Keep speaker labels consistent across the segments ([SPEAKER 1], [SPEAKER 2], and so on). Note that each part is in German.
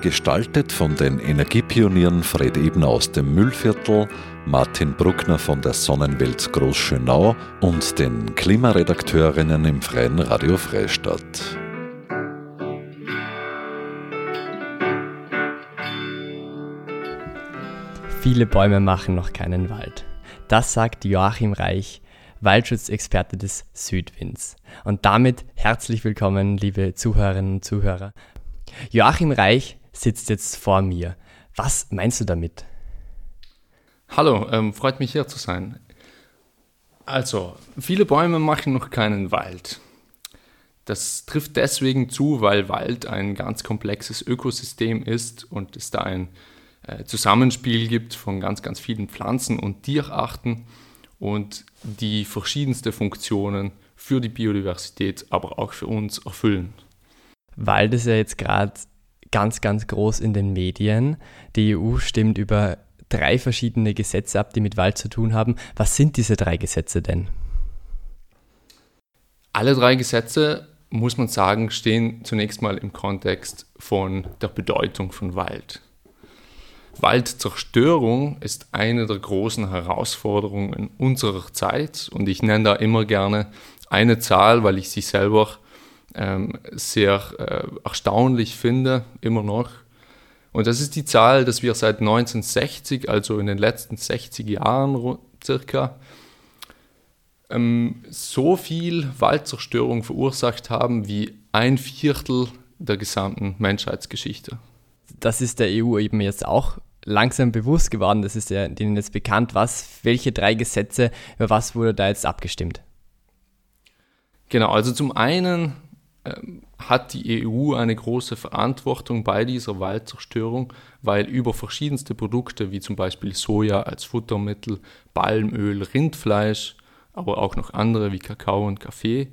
[SPEAKER 1] Gestaltet von den Energiepionieren Fred Ebner aus dem Müllviertel, Martin Bruckner von der Sonnenwelt Großschönau und den Klimaredakteurinnen im Freien Radio Freistadt.
[SPEAKER 2] Viele Bäume machen noch keinen Wald. Das sagt Joachim Reich, Waldschutzexperte des Südwinds. Und damit herzlich willkommen, liebe Zuhörerinnen und Zuhörer. Joachim Reich sitzt jetzt vor mir. Was meinst du damit?
[SPEAKER 3] Hallo, ähm, freut mich hier zu sein. Also, viele Bäume machen noch keinen Wald. Das trifft deswegen zu, weil Wald ein ganz komplexes Ökosystem ist und es da ein äh, Zusammenspiel gibt von ganz, ganz vielen Pflanzen und Tierarten und die verschiedenste Funktionen für die Biodiversität, aber auch für uns erfüllen.
[SPEAKER 2] Wald ist ja jetzt gerade ganz, ganz groß in den Medien. Die EU stimmt über drei verschiedene Gesetze ab, die mit Wald zu tun haben. Was sind diese drei Gesetze denn?
[SPEAKER 3] Alle drei Gesetze, muss man sagen, stehen zunächst mal im Kontext von der Bedeutung von Wald. Waldzerstörung ist eine der großen Herausforderungen unserer Zeit und ich nenne da immer gerne eine Zahl, weil ich sie selber ähm, sehr äh, erstaunlich finde, immer noch. Und das ist die Zahl, dass wir seit 1960, also in den letzten 60 Jahren circa, ähm, so viel Waldzerstörung verursacht haben wie ein Viertel der gesamten Menschheitsgeschichte.
[SPEAKER 2] Das ist der EU eben jetzt auch langsam bewusst geworden. Das ist ja denen jetzt bekannt, was, welche drei Gesetze, über was wurde da jetzt abgestimmt?
[SPEAKER 3] Genau, also zum einen hat die EU eine große Verantwortung bei dieser Waldzerstörung, weil über verschiedenste Produkte wie zum Beispiel Soja als Futtermittel, Palmöl, Rindfleisch, aber auch noch andere wie Kakao und Kaffee,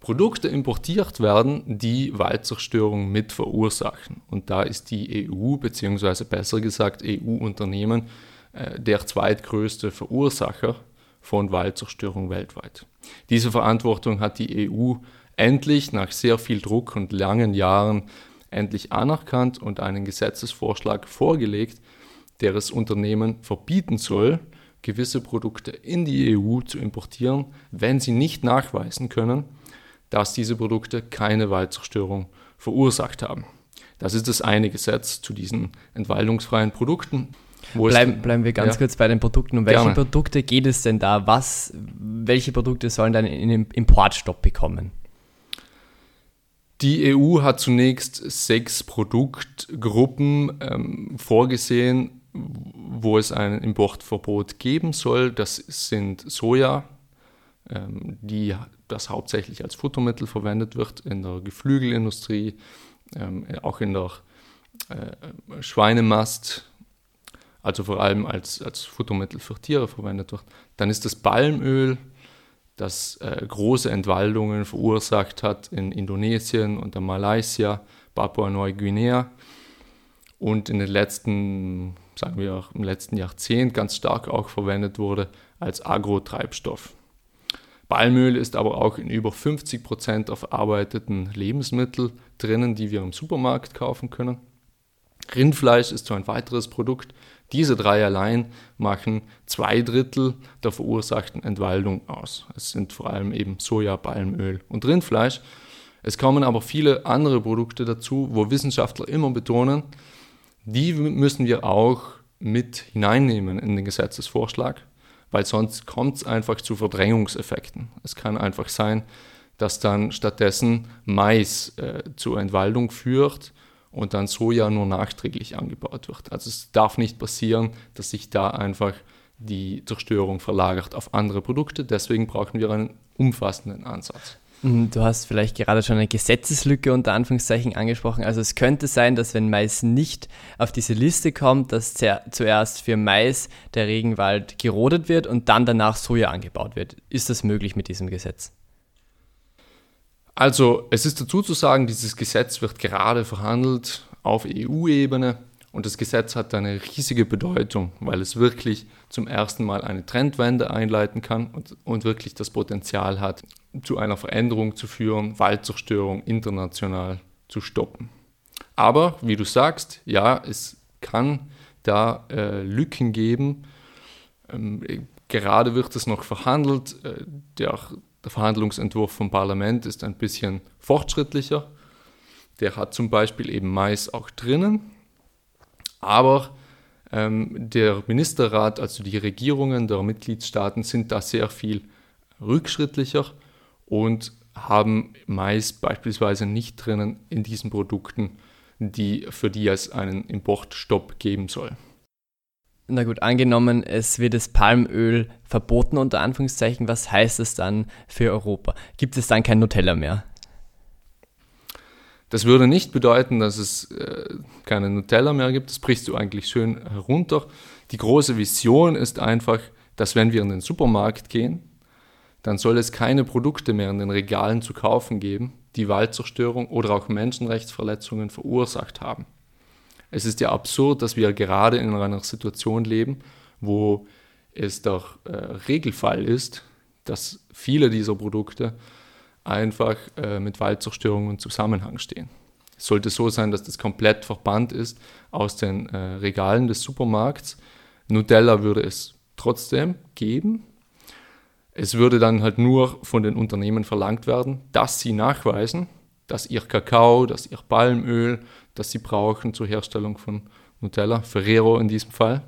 [SPEAKER 3] Produkte importiert werden, die Waldzerstörung mit verursachen. Und da ist die EU, beziehungsweise besser gesagt EU-Unternehmen, äh, der zweitgrößte Verursacher von Waldzerstörung weltweit. Diese Verantwortung hat die EU endlich nach sehr viel Druck und langen Jahren endlich anerkannt und einen Gesetzesvorschlag vorgelegt, der es Unternehmen verbieten soll, gewisse Produkte in die EU zu importieren, wenn sie nicht nachweisen können, dass diese Produkte keine Waldzerstörung verursacht haben. Das ist das eine Gesetz zu diesen entwaldungsfreien Produkten.
[SPEAKER 2] Bleiben, bleiben wir ganz ja. kurz bei den Produkten. Um welche Gerne. Produkte geht es denn da? Was, welche Produkte sollen dann in den Importstopp bekommen?
[SPEAKER 3] Die EU hat zunächst sechs Produktgruppen ähm, vorgesehen, wo es ein Importverbot geben soll. Das sind Soja, ähm, die, das hauptsächlich als Futtermittel verwendet wird in der Geflügelindustrie, ähm, auch in der äh, Schweinemast, also vor allem als, als Futtermittel für Tiere verwendet wird. Dann ist das Palmöl, das äh, große Entwaldungen verursacht hat in Indonesien und der Malaysia, Papua-Neuguinea und in den letzten, sagen wir auch im letzten Jahrzehnt ganz stark auch verwendet wurde als Agrotreibstoff. Palmöl ist aber auch in über 50 Prozent der verarbeiteten Lebensmittel drinnen, die wir im Supermarkt kaufen können. Rindfleisch ist so ein weiteres Produkt, diese drei allein machen zwei Drittel der verursachten Entwaldung aus. Es sind vor allem eben Soja, Palmöl und Rindfleisch. Es kommen aber viele andere Produkte dazu, wo Wissenschaftler immer betonen, die müssen wir auch mit hineinnehmen in den Gesetzesvorschlag, weil sonst kommt es einfach zu Verdrängungseffekten. Es kann einfach sein, dass dann stattdessen Mais äh, zur Entwaldung führt und dann Soja nur nachträglich angebaut wird. Also es darf nicht passieren, dass sich da einfach die Zerstörung verlagert auf andere Produkte. Deswegen brauchen wir einen umfassenden Ansatz.
[SPEAKER 2] Mhm, du hast vielleicht gerade schon eine Gesetzeslücke unter Anführungszeichen angesprochen. Also es könnte sein, dass wenn Mais nicht auf diese Liste kommt, dass zuerst für Mais der Regenwald gerodet wird und dann danach Soja angebaut wird. Ist das möglich mit diesem Gesetz?
[SPEAKER 3] Also es ist dazu zu sagen, dieses Gesetz wird gerade verhandelt auf EU-Ebene und das Gesetz hat eine riesige Bedeutung, weil es wirklich zum ersten Mal eine Trendwende einleiten kann und, und wirklich das Potenzial hat, zu einer Veränderung zu führen, Waldzerstörung international zu stoppen. Aber wie du sagst, ja, es kann da äh, Lücken geben. Ähm, gerade wird es noch verhandelt. Äh, der, der Verhandlungsentwurf vom Parlament ist ein bisschen fortschrittlicher. Der hat zum Beispiel eben Mais auch drinnen. Aber ähm, der Ministerrat, also die Regierungen der Mitgliedstaaten, sind da sehr viel rückschrittlicher und haben Mais beispielsweise nicht drinnen in diesen Produkten, die, für die es einen Importstopp geben soll.
[SPEAKER 2] Na gut, angenommen, es wird das Palmöl verboten unter Anführungszeichen, was heißt es dann für Europa? Gibt es dann kein Nutella mehr?
[SPEAKER 3] Das würde nicht bedeuten, dass es äh, keine Nutella mehr gibt. Das brichst du eigentlich schön herunter. Die große Vision ist einfach, dass wenn wir in den Supermarkt gehen, dann soll es keine Produkte mehr in den Regalen zu kaufen geben, die Waldzerstörung oder auch Menschenrechtsverletzungen verursacht haben. Es ist ja absurd, dass wir gerade in einer Situation leben, wo es der äh, Regelfall ist, dass viele dieser Produkte einfach äh, mit Waldzerstörung in Zusammenhang stehen. Es sollte so sein, dass das komplett verbannt ist aus den äh, Regalen des Supermarkts. Nutella würde es trotzdem geben. Es würde dann halt nur von den Unternehmen verlangt werden, dass sie nachweisen, dass ihr Kakao, dass ihr Palmöl, das sie brauchen zur Herstellung von Nutella, Ferrero in diesem Fall,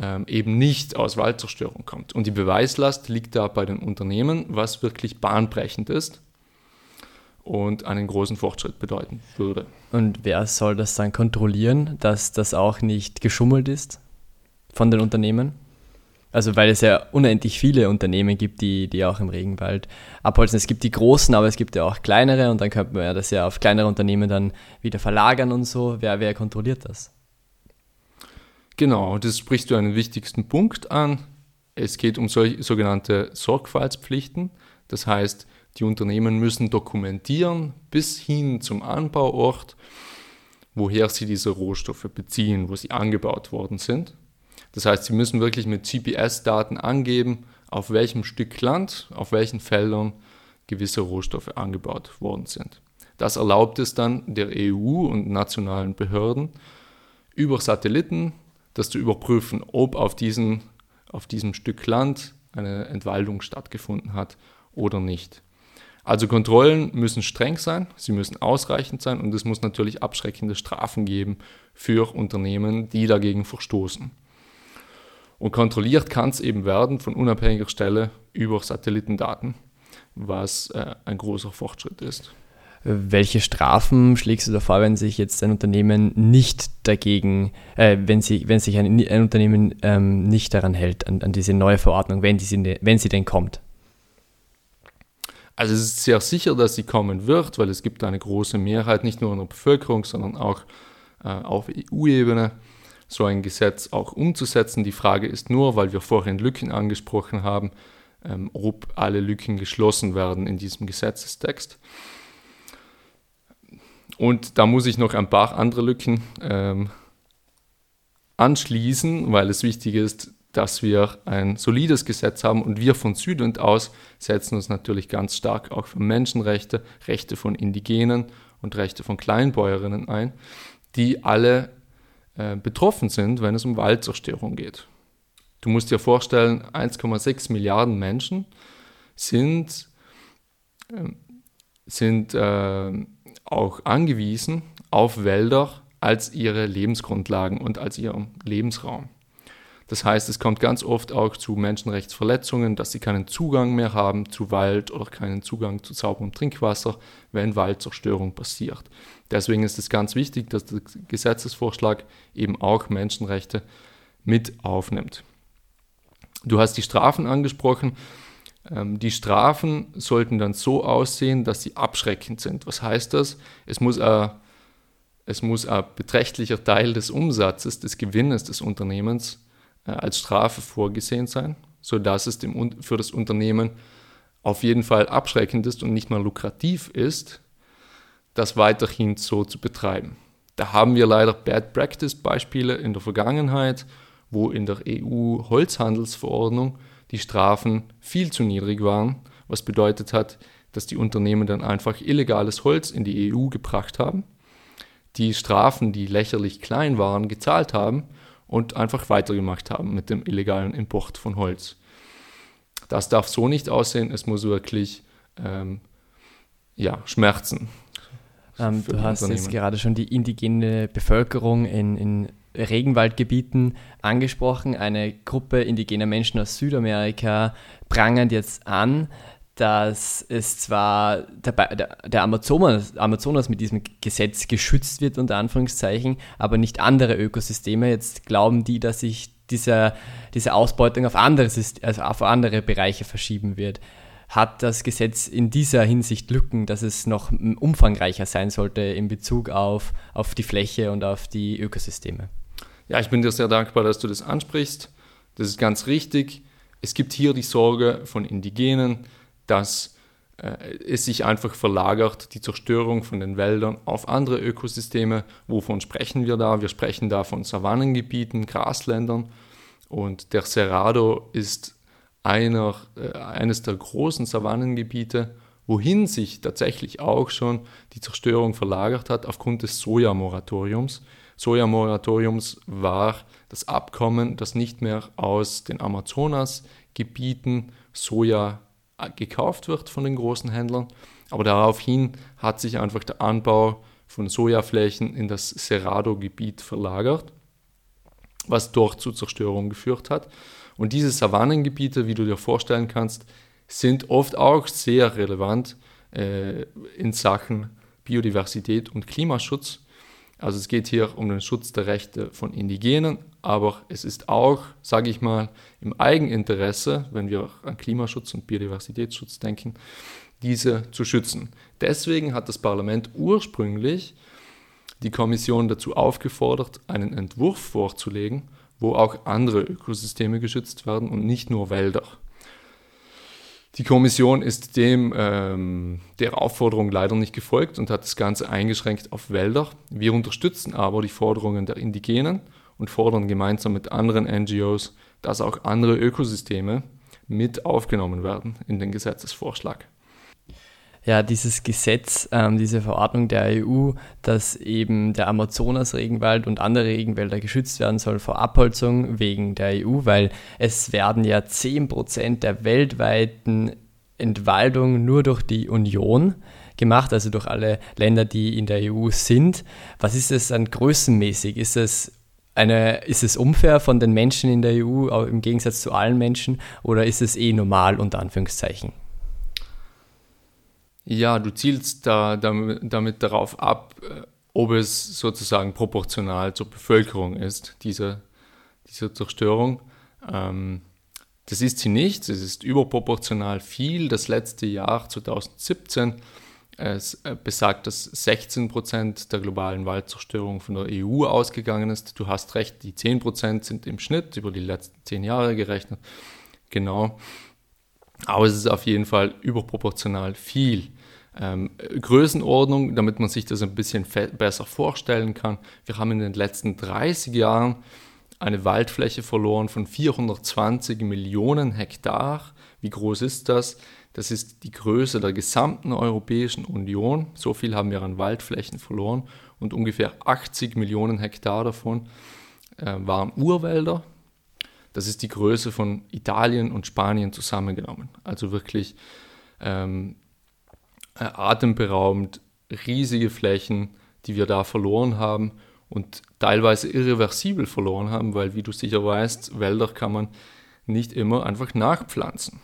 [SPEAKER 3] ähm, eben nicht aus Waldzerstörung kommt. Und die Beweislast liegt da bei den Unternehmen, was wirklich bahnbrechend ist und einen großen Fortschritt bedeuten würde.
[SPEAKER 2] Und wer soll das dann kontrollieren, dass das auch nicht geschummelt ist von den Unternehmen? Also weil es ja unendlich viele Unternehmen gibt, die, die auch im Regenwald abholzen. Es gibt die großen, aber es gibt ja auch kleinere und dann könnte man ja das ja auf kleinere Unternehmen dann wieder verlagern und so. Wer, wer kontrolliert das?
[SPEAKER 3] Genau, das sprichst du einen wichtigsten Punkt an. Es geht um solch, sogenannte Sorgfaltspflichten. Das heißt, die Unternehmen müssen dokumentieren bis hin zum Anbauort, woher sie diese Rohstoffe beziehen, wo sie angebaut worden sind. Das heißt, sie müssen wirklich mit GPS-Daten angeben, auf welchem Stück Land, auf welchen Feldern gewisse Rohstoffe angebaut worden sind. Das erlaubt es dann der EU und nationalen Behörden, über Satelliten das zu überprüfen, ob auf, diesen, auf diesem Stück Land eine Entwaldung stattgefunden hat oder nicht. Also Kontrollen müssen streng sein, sie müssen ausreichend sein und es muss natürlich abschreckende Strafen geben für Unternehmen, die dagegen verstoßen. Und kontrolliert kann es eben werden von unabhängiger Stelle über Satellitendaten, was äh, ein großer Fortschritt ist.
[SPEAKER 2] Welche Strafen schlägst du da vor, wenn sich jetzt ein Unternehmen nicht dagegen, äh, wenn, sie, wenn sich ein, ein Unternehmen ähm, nicht daran hält, an, an, diese neue Verordnung, wenn, die, wenn sie denn kommt?
[SPEAKER 3] Also es ist sehr sicher, dass sie kommen wird, weil es gibt eine große Mehrheit, nicht nur in der Bevölkerung, sondern auch äh, auf EU-Ebene, so ein Gesetz auch umzusetzen. Die Frage ist nur, weil wir vorhin Lücken angesprochen haben, ähm, ob alle Lücken geschlossen werden in diesem Gesetzestext. Und da muss ich noch ein paar andere Lücken ähm, anschließen, weil es wichtig ist, dass wir ein solides Gesetz haben und wir von Südend aus setzen uns natürlich ganz stark auch für Menschenrechte, Rechte von Indigenen und Rechte von Kleinbäuerinnen ein, die alle äh, betroffen sind, wenn es um Waldzerstörung geht. Du musst dir vorstellen, 1,6 Milliarden Menschen sind, äh, sind äh, auch angewiesen auf Wälder als ihre Lebensgrundlagen und als ihren Lebensraum. Das heißt, es kommt ganz oft auch zu Menschenrechtsverletzungen, dass sie keinen Zugang mehr haben zu Wald oder keinen Zugang zu sauberem Trinkwasser, wenn Waldzerstörung passiert. Deswegen ist es ganz wichtig, dass der Gesetzesvorschlag eben auch Menschenrechte mit aufnimmt. Du hast die Strafen angesprochen. Ähm, die Strafen sollten dann so aussehen, dass sie abschreckend sind. Was heißt das? Es muss ein, es muss ein beträchtlicher Teil des Umsatzes, des Gewinnes des Unternehmens als Strafe vorgesehen sein, sodass es dem, für das Unternehmen auf jeden Fall abschreckend ist und nicht mehr lukrativ ist, das weiterhin so zu betreiben. Da haben wir leider Bad Practice Beispiele in der Vergangenheit, wo in der EU Holzhandelsverordnung die Strafen viel zu niedrig waren, was bedeutet hat, dass die Unternehmen dann einfach illegales Holz in die EU gebracht haben, die Strafen, die lächerlich klein waren, gezahlt haben und einfach weitergemacht haben mit dem illegalen Import von Holz. Das darf so nicht aussehen, es muss wirklich ähm, ja, schmerzen.
[SPEAKER 2] Ähm, du hast jetzt gerade schon die indigene Bevölkerung in, in Regenwaldgebieten angesprochen. Eine Gruppe indigener Menschen aus Südamerika prangert jetzt an, dass es zwar der, der, Amazonas, Amazonas, mit diesem Gesetz geschützt wird, unter Anführungszeichen, aber nicht andere Ökosysteme. Jetzt glauben die, dass sich dieser, diese Ausbeutung auf andere, also auf andere Bereiche verschieben wird hat das Gesetz in dieser Hinsicht Lücken, dass es noch umfangreicher sein sollte in Bezug auf, auf die Fläche und auf die Ökosysteme.
[SPEAKER 3] Ja, ich bin dir sehr dankbar, dass du das ansprichst. Das ist ganz richtig. Es gibt hier die Sorge von Indigenen, dass äh, es sich einfach verlagert, die Zerstörung von den Wäldern auf andere Ökosysteme. Wovon sprechen wir da? Wir sprechen da von Savannengebieten, Grasländern. Und der Cerrado ist einer, äh, eines der großen Savannengebiete, wohin sich tatsächlich auch schon die Zerstörung verlagert hat aufgrund des Sojamoratoriums. Sojamoratoriums war das Abkommen, dass nicht mehr aus den Amazonasgebieten Soja gekauft wird von den großen Händlern, aber daraufhin hat sich einfach der Anbau von Sojaflächen in das Cerrado-Gebiet verlagert, was dort zu Zerstörung geführt hat. Und diese Savannengebiete, wie du dir vorstellen kannst, sind oft auch sehr relevant äh, in Sachen Biodiversität und Klimaschutz. Also es geht hier um den Schutz der Rechte von Indigenen, aber es ist auch, sage ich mal, im Eigeninteresse, wenn wir an Klimaschutz und Biodiversitätsschutz denken, diese zu schützen. Deswegen hat das Parlament ursprünglich die Kommission dazu aufgefordert, einen Entwurf vorzulegen, wo auch andere Ökosysteme geschützt werden und nicht nur Wälder. Die Kommission ist dem ähm, der Aufforderung leider nicht gefolgt und hat das Ganze eingeschränkt auf Wälder. Wir unterstützen aber die Forderungen der Indigenen und fordern gemeinsam mit anderen NGOs, dass auch andere Ökosysteme mit aufgenommen werden in den Gesetzesvorschlag
[SPEAKER 2] ja, dieses Gesetz, ähm, diese Verordnung der EU, dass eben der Amazonas-Regenwald und andere Regenwälder geschützt werden soll vor Abholzung wegen der EU, weil es werden ja 10% der weltweiten Entwaldung nur durch die Union gemacht, also durch alle Länder, die in der EU sind. Was ist es dann größenmäßig? Ist es eine, ist es unfair von den Menschen in der EU im Gegensatz zu allen Menschen oder ist es eh normal unter Anführungszeichen?
[SPEAKER 3] Ja, du zielst da damit, damit darauf ab, äh, ob es sozusagen proportional zur Bevölkerung ist, diese, diese Zerstörung. Ähm, das ist sie nicht, es ist überproportional viel. Das letzte Jahr 2017 es äh, besagt, dass 16 Prozent der globalen Waldzerstörung von der EU ausgegangen ist. Du hast recht, die 10 Prozent sind im Schnitt über die letzten zehn Jahre gerechnet. Genau. Aber es ist auf jeden Fall überproportional viel. Ähm, Größenordnung, damit man sich das ein bisschen besser vorstellen kann. Wir haben in den letzten 30 Jahren eine Waldfläche verloren von 420 Millionen Hektar. Wie groß ist das? Das ist die Größe der gesamten Europäischen Union. So viel haben wir an Waldflächen verloren und ungefähr 80 Millionen Hektar davon äh, waren Urwälder. Das ist die Größe von Italien und Spanien zusammengenommen. Also wirklich ähm, äh, atemberaubend riesige Flächen, die wir da verloren haben und teilweise irreversibel verloren haben, weil, wie du sicher weißt, Wälder kann man nicht immer einfach nachpflanzen.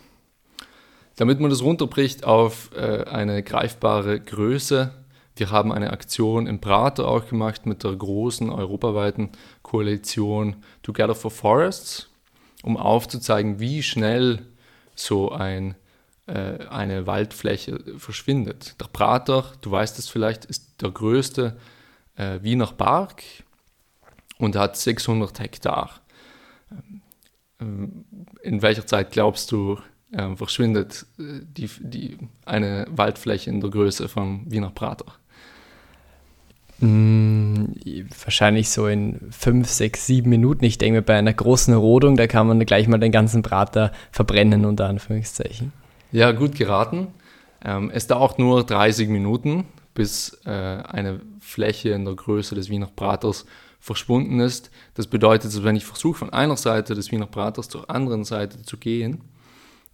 [SPEAKER 3] Damit man das runterbricht auf äh, eine greifbare Größe, wir haben eine Aktion im Prater auch gemacht mit der großen europaweiten Koalition Together for Forests um aufzuzeigen, wie schnell so ein, äh, eine Waldfläche verschwindet. Der Prater, du weißt es vielleicht, ist der größte äh, Wiener Park und hat 600 Hektar. Ähm, in welcher Zeit glaubst du, äh, verschwindet äh, die, die, eine Waldfläche in der Größe vom Wiener Prater.
[SPEAKER 2] Mm, wahrscheinlich so in fünf, sechs, sieben Minuten. Ich denke, bei einer großen Rodung, da kann man gleich mal den ganzen Prater verbrennen, unter Anführungszeichen.
[SPEAKER 3] Ja, gut geraten. Ähm, es dauert nur 30 Minuten, bis äh, eine Fläche in der Größe des Wiener Praters verschwunden ist. Das bedeutet, dass wenn ich versuche, von einer Seite des Wiener Praters zur anderen Seite zu gehen,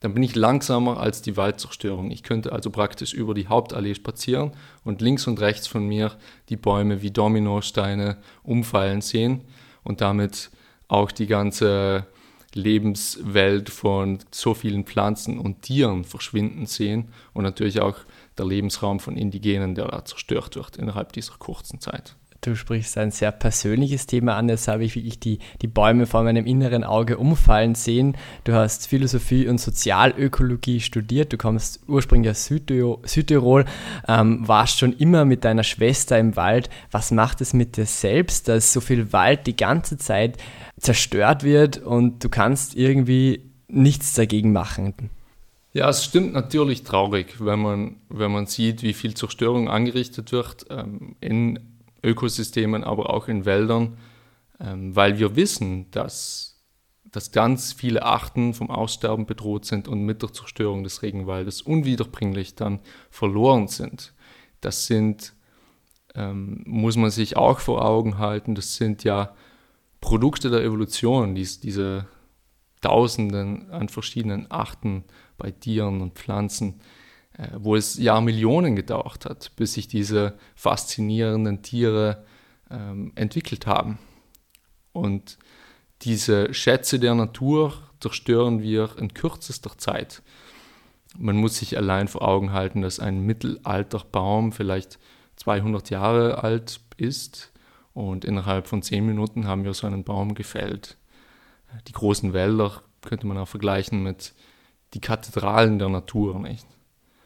[SPEAKER 3] dann bin ich langsamer als die Waldzerstörung. Ich könnte also praktisch über die Hauptallee spazieren und links und rechts von mir die Bäume wie Dominosteine umfallen sehen und damit auch die ganze Lebenswelt von so vielen Pflanzen und Tieren verschwinden sehen und natürlich auch der Lebensraum von Indigenen, der da zerstört wird innerhalb dieser kurzen Zeit.
[SPEAKER 2] Du sprichst ein sehr persönliches Thema an. Jetzt habe ich wirklich die, die Bäume vor meinem inneren Auge umfallen sehen. Du hast Philosophie und Sozialökologie studiert. Du kommst ursprünglich aus Südtirol, Südtirol ähm, warst schon immer mit deiner Schwester im Wald. Was macht es mit dir selbst, dass so viel Wald die ganze Zeit zerstört wird und du kannst irgendwie nichts dagegen machen?
[SPEAKER 3] Ja, es stimmt natürlich traurig, wenn man, wenn man sieht, wie viel Zerstörung angerichtet wird ähm, in Ökosystemen, aber auch in Wäldern, ähm, weil wir wissen, dass, dass ganz viele Arten vom Aussterben bedroht sind und mit der Zerstörung des Regenwaldes unwiederbringlich dann verloren sind. Das sind, ähm, muss man sich auch vor Augen halten, das sind ja Produkte der Evolution, dies, diese Tausenden an verschiedenen Arten bei Tieren und Pflanzen, wo es Jahrmillionen gedauert hat, bis sich diese faszinierenden Tiere ähm, entwickelt haben. Und diese Schätze der Natur zerstören wir in kürzester Zeit. Man muss sich allein vor Augen halten, dass ein Mittelalterbaum vielleicht 200 Jahre alt ist und innerhalb von 10 Minuten haben wir so einen Baum gefällt. Die großen Wälder könnte man auch vergleichen mit die Kathedralen der Natur, nicht?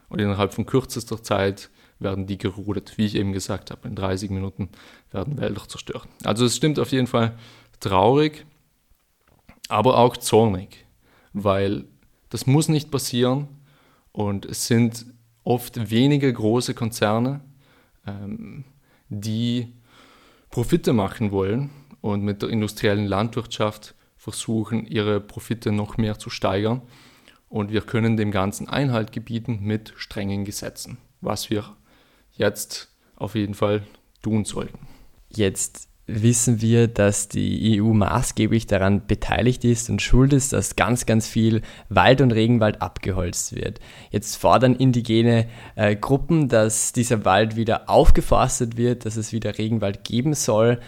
[SPEAKER 3] Und innerhalb von kürzester Zeit werden die gerodet. Wie ich eben gesagt habe, in 30 Minuten werden Wälder zerstört. Also es stimmt auf jeden Fall traurig, aber auch zornig, weil das muss nicht passieren und es sind oft wenige große Konzerne, ähm, die Profite machen wollen und mit der industriellen Landwirtschaft versuchen, ihre Profite noch mehr zu steigern und wir können dem Ganzen Einhalt gebieten mit strengen Gesetzen, was wir jetzt auf jeden Fall tun sollten.
[SPEAKER 2] Jetzt wissen wir, dass die EU maßgeblich daran beteiligt ist und schuld ist, dass ganz, ganz viel Wald und Regenwald abgeholzt wird. Jetzt fordern indigene äh, Gruppen, dass dieser Wald wieder aufgeforstet wird, dass es wieder Regenwald geben soll.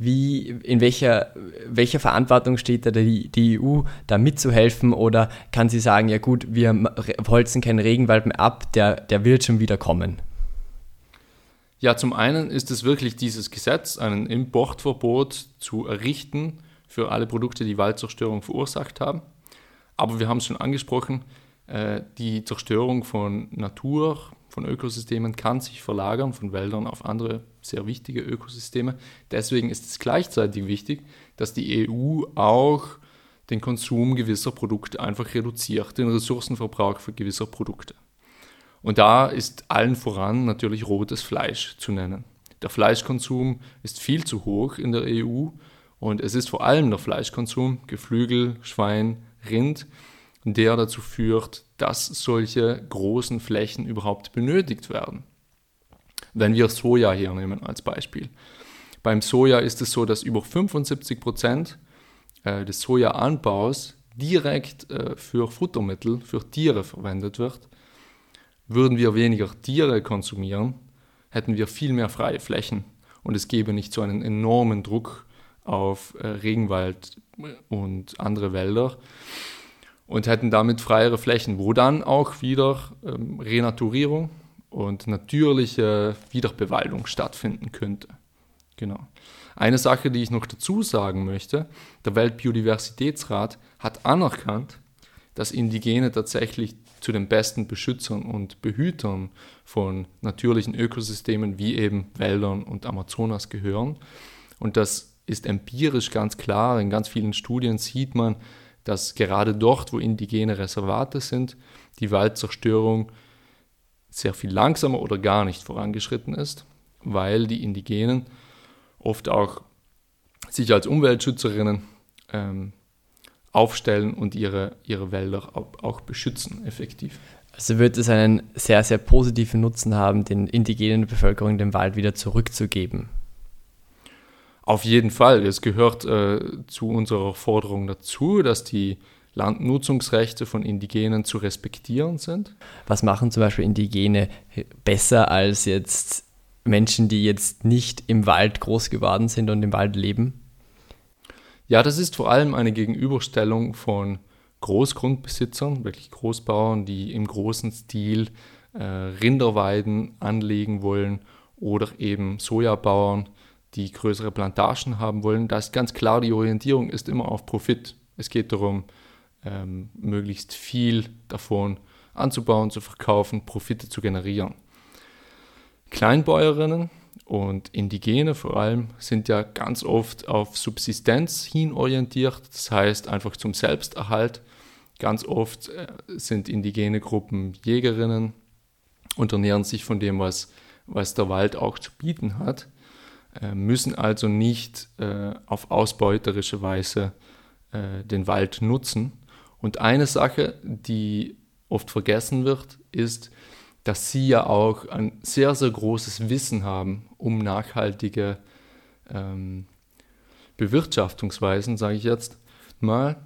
[SPEAKER 2] Wie, in welcher, welcher Verantwortung steht da die, die EU, da mitzuhelfen? Oder kann sie sagen, ja gut, wir holzen keinen Regenwald mehr ab, der, der wird schon wieder kommen?
[SPEAKER 3] Ja, zum einen ist es wirklich dieses Gesetz, ein Importverbot zu errichten für alle Produkte, die Waldzerstörung verursacht haben. Aber wir haben es schon angesprochen, die Zerstörung von Natur, von Ökosystemen kann sich verlagern von Wäldern auf andere sehr wichtige Ökosysteme. Deswegen ist es gleichzeitig wichtig, dass die EU auch den Konsum gewisser Produkte einfach reduziert, den Ressourcenverbrauch für gewisser Produkte. Und da ist allen voran natürlich rotes Fleisch zu nennen. Der Fleischkonsum ist viel zu hoch in der EU und es ist vor allem der Fleischkonsum, Geflügel, Schwein, Rind, der dazu führt, dass solche großen Flächen überhaupt benötigt werden. Wenn wir Soja hernehmen als Beispiel. Beim Soja ist es so, dass über 75 Prozent äh, des Sojaanbaus direkt äh, für Futtermittel, für Tiere verwendet wird. Würden wir weniger Tiere konsumieren, hätten wir viel mehr freie Flächen und es gäbe nicht so einen enormen Druck auf äh, Regenwald und andere Wälder und hätten damit freiere Flächen, wo dann auch wieder ähm, Renaturierung und natürliche Wiederbewaldung stattfinden könnte. Genau. Eine Sache, die ich noch dazu sagen möchte, der Weltbiodiversitätsrat hat anerkannt, dass Indigene tatsächlich zu den besten Beschützern und Behütern von natürlichen Ökosystemen wie eben Wäldern und Amazonas gehören. Und das ist empirisch ganz klar. In ganz vielen Studien sieht man, dass gerade dort, wo indigene Reservate sind, die Waldzerstörung sehr viel langsamer oder gar nicht vorangeschritten ist, weil die Indigenen oft auch sich als Umweltschützerinnen ähm, aufstellen und ihre, ihre Wälder auch beschützen, effektiv.
[SPEAKER 2] Also wird es einen sehr, sehr positiven Nutzen haben, den indigenen Bevölkerung den Wald wieder zurückzugeben.
[SPEAKER 3] Auf jeden Fall. Es gehört äh, zu unserer Forderung dazu, dass die Landnutzungsrechte von Indigenen zu respektieren sind.
[SPEAKER 2] Was machen zum Beispiel Indigene besser als jetzt Menschen, die jetzt nicht im Wald groß geworden sind und im Wald leben?
[SPEAKER 3] Ja, das ist vor allem eine Gegenüberstellung von Großgrundbesitzern, wirklich Großbauern, die im großen Stil äh, Rinderweiden anlegen wollen oder eben Sojabauern, die größere Plantagen haben wollen. Da ist ganz klar, die Orientierung ist immer auf Profit. Es geht darum, ähm, möglichst viel davon anzubauen, zu verkaufen, Profite zu generieren. Kleinbäuerinnen und Indigene vor allem sind ja ganz oft auf Subsistenz hin orientiert, das heißt einfach zum Selbsterhalt. Ganz oft äh, sind indigene Gruppen Jägerinnen und ernähren sich von dem, was, was der Wald auch zu bieten hat, müssen also nicht äh, auf ausbeuterische Weise den Wald nutzen. Und eine Sache, die oft vergessen wird, ist, dass sie ja auch ein sehr, sehr großes Wissen haben um nachhaltige ähm, Bewirtschaftungsweisen, sage ich jetzt mal,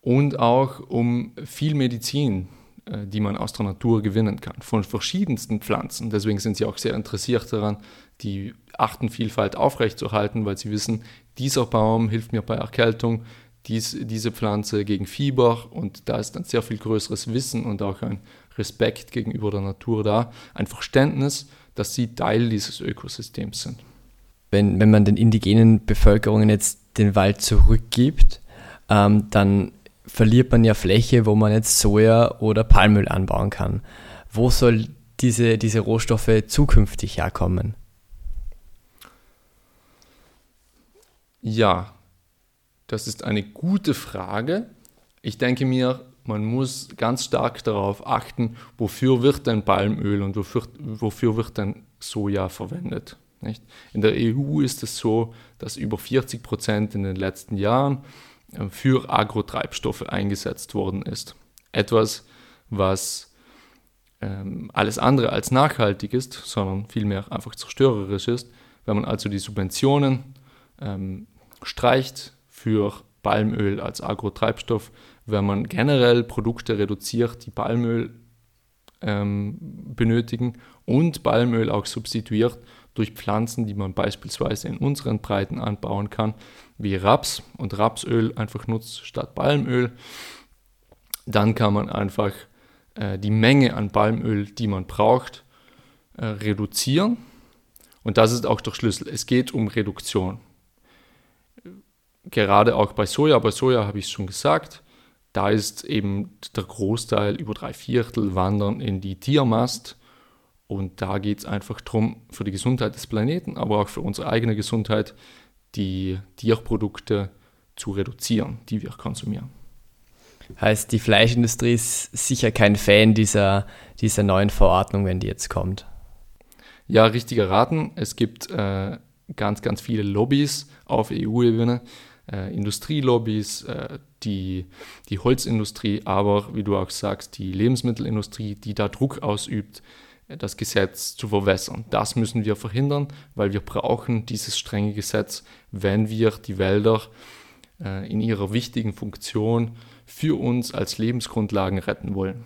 [SPEAKER 3] und auch um viel Medizin, äh, die man aus der Natur gewinnen kann, von verschiedensten Pflanzen. Deswegen sind sie auch sehr interessiert daran, die Artenvielfalt aufrechtzuerhalten, weil sie wissen, dieser Baum hilft mir bei Erkältung, dies, diese Pflanze gegen Fieber und da ist ein sehr viel größeres Wissen und auch ein Respekt gegenüber der Natur da, ein Verständnis, dass sie Teil dieses Ökosystems sind.
[SPEAKER 2] Wenn, wenn man den indigenen Bevölkerungen jetzt den Wald zurückgibt, ähm, dann verliert man ja Fläche, wo man jetzt Soja oder Palmöl anbauen kann. Wo soll diese, diese Rohstoffe zukünftig herkommen?
[SPEAKER 3] Ja, das ist eine gute Frage. Ich denke mir, man muss ganz stark darauf achten, wofür wird denn Palmöl und wofür, wofür wird denn Soja verwendet. Nicht? In der EU ist es so, dass über 40 Prozent in den letzten Jahren für Agrotreibstoffe eingesetzt worden ist. Etwas, was ähm, alles andere als nachhaltig ist, sondern vielmehr einfach zerstörerisch ist. Wenn man also die Subventionen ähm, streicht für Palmöl als Agrotreibstoff, wenn man generell Produkte reduziert, die Palmöl ähm, benötigen und Palmöl auch substituiert durch Pflanzen, die man beispielsweise in unseren Breiten anbauen kann, wie Raps und Rapsöl einfach nutzt statt Palmöl, dann kann man einfach äh, die Menge an Palmöl, die man braucht, äh, reduzieren. Und das ist auch der Schlüssel. Es geht um Reduktion. Gerade auch bei Soja, bei Soja habe ich es schon gesagt, da ist eben der Großteil, über drei Viertel, wandern in die Tiermast. Und da geht es einfach darum, für die Gesundheit des Planeten, aber auch für unsere eigene Gesundheit, die Tierprodukte zu reduzieren, die wir konsumieren.
[SPEAKER 2] Heißt, die Fleischindustrie ist sicher kein Fan dieser, dieser neuen Verordnung, wenn die jetzt kommt.
[SPEAKER 3] Ja, richtiger Raten. Es gibt äh, ganz, ganz viele Lobbys auf EU-Ebene, äh, Industrielobbys, äh, die, die Holzindustrie, aber wie du auch sagst, die Lebensmittelindustrie, die da Druck ausübt, das Gesetz zu verwässern. Das müssen wir verhindern, weil wir brauchen dieses strenge Gesetz, wenn wir die Wälder äh, in ihrer wichtigen Funktion für uns als Lebensgrundlagen retten wollen.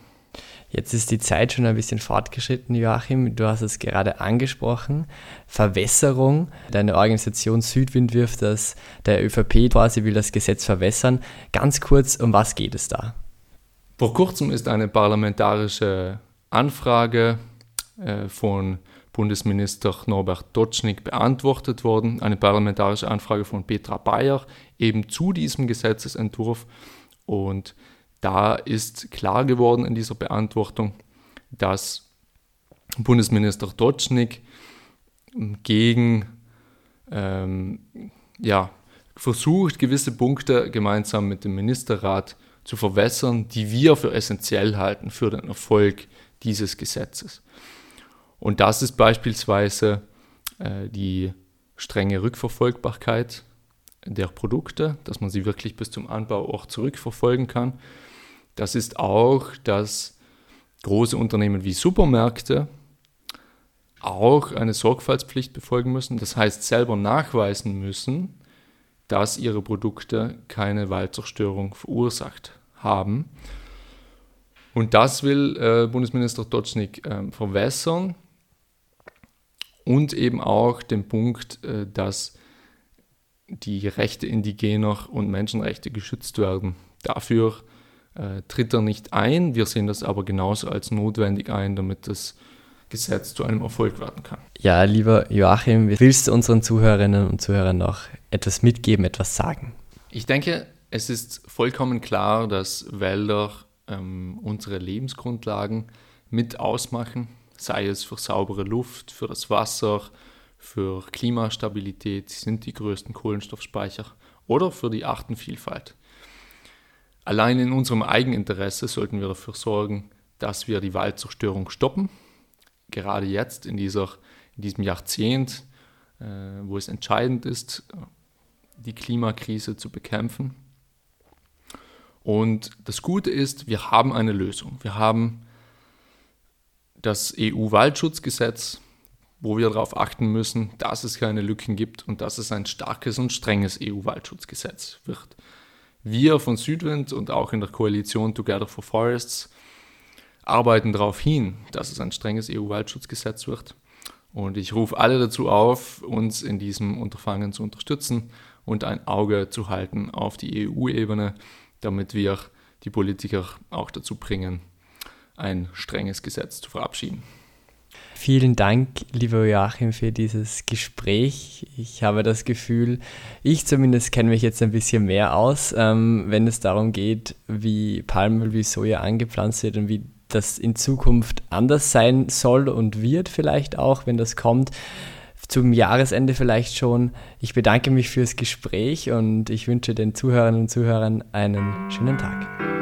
[SPEAKER 2] Jetzt ist die Zeit schon ein bisschen fortgeschritten, Joachim. Du hast es gerade angesprochen. Verwässerung. Deine Organisation Südwind wirft das, der ÖVP quasi will das Gesetz verwässern. Ganz kurz, um was geht es da?
[SPEAKER 3] Vor kurzem ist eine parlamentarische Anfrage von Bundesminister Norbert Dotschnig beantwortet worden. Eine parlamentarische Anfrage von Petra Bayer eben zu diesem Gesetzesentwurf. Und da ist klar geworden in dieser Beantwortung, dass Bundesminister Dotschnig gegen ähm, ja, versucht, gewisse Punkte gemeinsam mit dem Ministerrat zu verwässern, die wir für essentiell halten für den Erfolg dieses Gesetzes. Und das ist beispielsweise äh, die strenge Rückverfolgbarkeit der Produkte, dass man sie wirklich bis zum Anbau auch zurückverfolgen kann. Das ist auch, dass große Unternehmen wie Supermärkte auch eine Sorgfaltspflicht befolgen müssen. Das heißt, selber nachweisen müssen, dass ihre Produkte keine Waldzerstörung verursacht haben. Und das will äh, Bundesminister Totschnig äh, verwässern und eben auch den Punkt, äh, dass die Rechte indigener und Menschenrechte geschützt werden. Dafür äh, tritt er nicht ein. Wir sehen das aber genauso als notwendig ein, damit das Gesetz zu einem Erfolg werden kann.
[SPEAKER 2] Ja, lieber Joachim, willst du unseren Zuhörerinnen und Zuhörern noch etwas mitgeben, etwas sagen?
[SPEAKER 3] Ich denke, es ist vollkommen klar, dass Wälder ähm, unsere Lebensgrundlagen mit ausmachen, sei es für saubere Luft, für das Wasser, für Klimastabilität, sind die größten Kohlenstoffspeicher oder für die Artenvielfalt. Allein in unserem Eigeninteresse sollten wir dafür sorgen, dass wir die Waldzerstörung stoppen. Gerade jetzt in, dieser, in diesem Jahrzehnt, äh, wo es entscheidend ist, die Klimakrise zu bekämpfen. Und das Gute ist, wir haben eine Lösung. Wir haben das EU-Waldschutzgesetz, wo wir darauf achten müssen, dass es keine Lücken gibt und dass es ein starkes und strenges EU-Waldschutzgesetz wird. Wir von Südwind und auch in der Koalition Together for Forests arbeiten darauf hin, dass es ein strenges EU-Waldschutzgesetz wird. Und ich rufe alle dazu auf, uns in diesem Unterfangen zu unterstützen und ein Auge zu halten auf die EU-Ebene, damit wir die Politiker auch dazu bringen, ein strenges Gesetz zu verabschieden.
[SPEAKER 2] Vielen Dank, lieber Joachim, für dieses Gespräch. Ich habe das Gefühl, ich zumindest kenne mich jetzt ein bisschen mehr aus, ähm, wenn es darum geht, wie Palmöl, wie Soja angepflanzt wird und wie das in Zukunft anders sein soll und wird vielleicht auch, wenn das kommt zum Jahresende vielleicht schon. Ich bedanke mich fürs Gespräch und ich wünsche den Zuhörerinnen und Zuhörern einen schönen Tag.